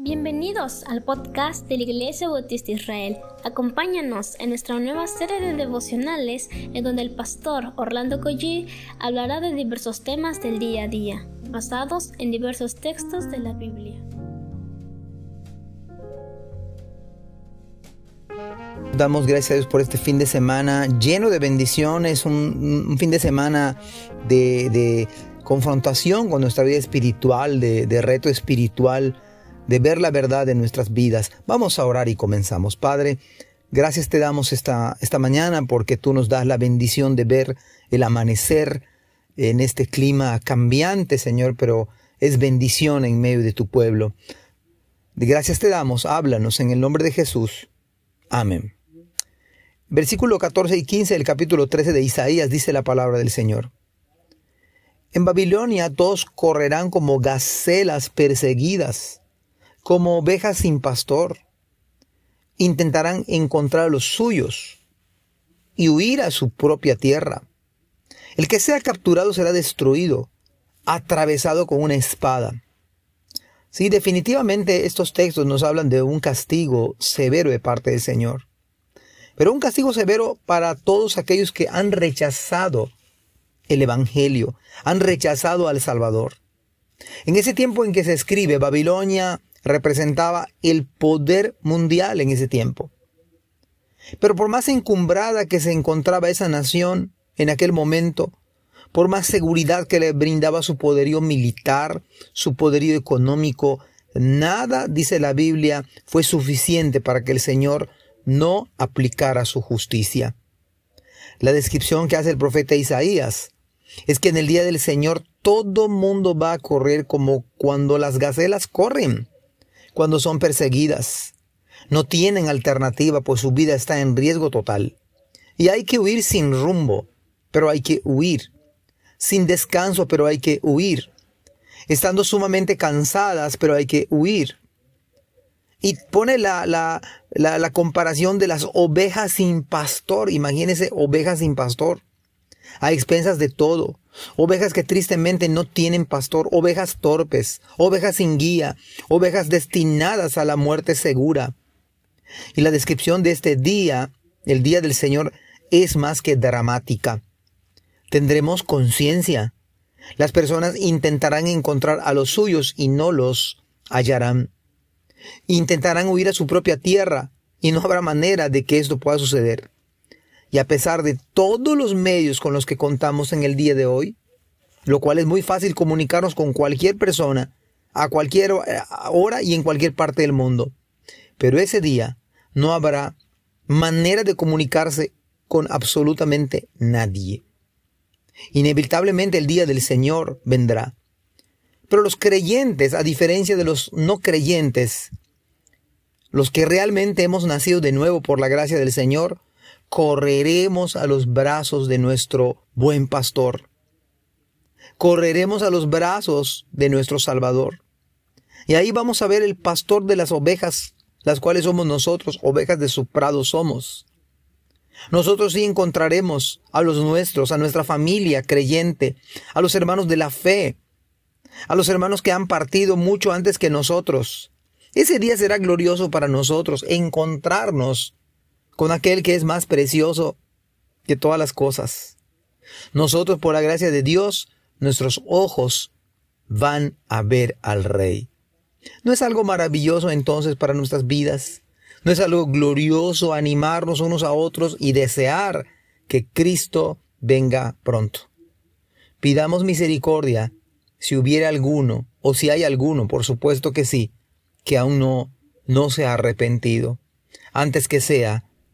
Bienvenidos al podcast de la Iglesia Bautista Israel. Acompáñanos en nuestra nueva serie de devocionales en donde el pastor Orlando Collie hablará de diversos temas del día a día, basados en diversos textos de la Biblia. Damos gracias a Dios por este fin de semana lleno de bendiciones, un, fin de semana de, confrontación con nuestra vida espiritual, de reto espiritual de ver la verdad en nuestras vidas. Vamos a orar y comenzamos. Padre, gracias te damos esta, esta mañana porque tú nos das la bendición de ver el amanecer en este clima cambiante, Señor, pero es bendición en medio de tu pueblo. Gracias te damos, háblanos en el nombre de Jesús. Amén. Versículo 14 y 15 del capítulo 13 de Isaías dice la palabra del Señor. En Babilonia todos correrán como gacelas perseguidas como ovejas sin pastor. Intentarán encontrar a los suyos y huir a su propia tierra. El que sea capturado será destruido, atravesado con una espada. Sí, definitivamente estos textos nos hablan de un castigo severo de parte del Señor. Pero un castigo severo para todos aquellos que han rechazado el Evangelio, han rechazado al Salvador. En ese tiempo en que se escribe, Babilonia representaba el poder mundial en ese tiempo. Pero por más encumbrada que se encontraba esa nación en aquel momento, por más seguridad que le brindaba su poderío militar, su poderío económico, nada, dice la Biblia, fue suficiente para que el Señor no aplicara su justicia. La descripción que hace el profeta Isaías es que en el día del Señor todo mundo va a correr como cuando las gacelas corren cuando son perseguidas. No tienen alternativa, pues su vida está en riesgo total. Y hay que huir sin rumbo, pero hay que huir. Sin descanso, pero hay que huir. Estando sumamente cansadas, pero hay que huir. Y pone la, la, la, comparación de las ovejas sin pastor. Imagínense ovejas sin pastor. A expensas de todo ovejas que tristemente no tienen pastor, ovejas torpes, ovejas sin guía, ovejas destinadas a la muerte segura. Y la descripción de este día, el día del Señor, es más que dramática. Tendremos conciencia. Las personas intentarán encontrar a los suyos y no los hallarán. Intentarán huir a su propia tierra y no habrá manera de que esto pueda suceder. Y a pesar de todos los medios con los que contamos en el día de hoy, lo cual es muy fácil comunicarnos con cualquier persona, a cualquier hora y en cualquier parte del mundo. Pero ese día no habrá manera de comunicarse con absolutamente nadie. Inevitablemente el día del Señor vendrá. Pero los creyentes, a diferencia de los no creyentes, los que realmente hemos nacido de nuevo por la gracia del Señor, correremos a los brazos de nuestro buen pastor. Correremos a los brazos de nuestro Salvador. Y ahí vamos a ver el pastor de las ovejas, las cuales somos nosotros, ovejas de su prado somos. Nosotros sí encontraremos a los nuestros, a nuestra familia creyente, a los hermanos de la fe, a los hermanos que han partido mucho antes que nosotros. Ese día será glorioso para nosotros encontrarnos con aquel que es más precioso que todas las cosas. Nosotros, por la gracia de Dios, nuestros ojos van a ver al Rey. ¿No es algo maravilloso entonces para nuestras vidas? ¿No es algo glorioso animarnos unos a otros y desear que Cristo venga pronto? Pidamos misericordia si hubiera alguno, o si hay alguno, por supuesto que sí, que aún no, no se ha arrepentido, antes que sea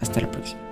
Hasta la próxima.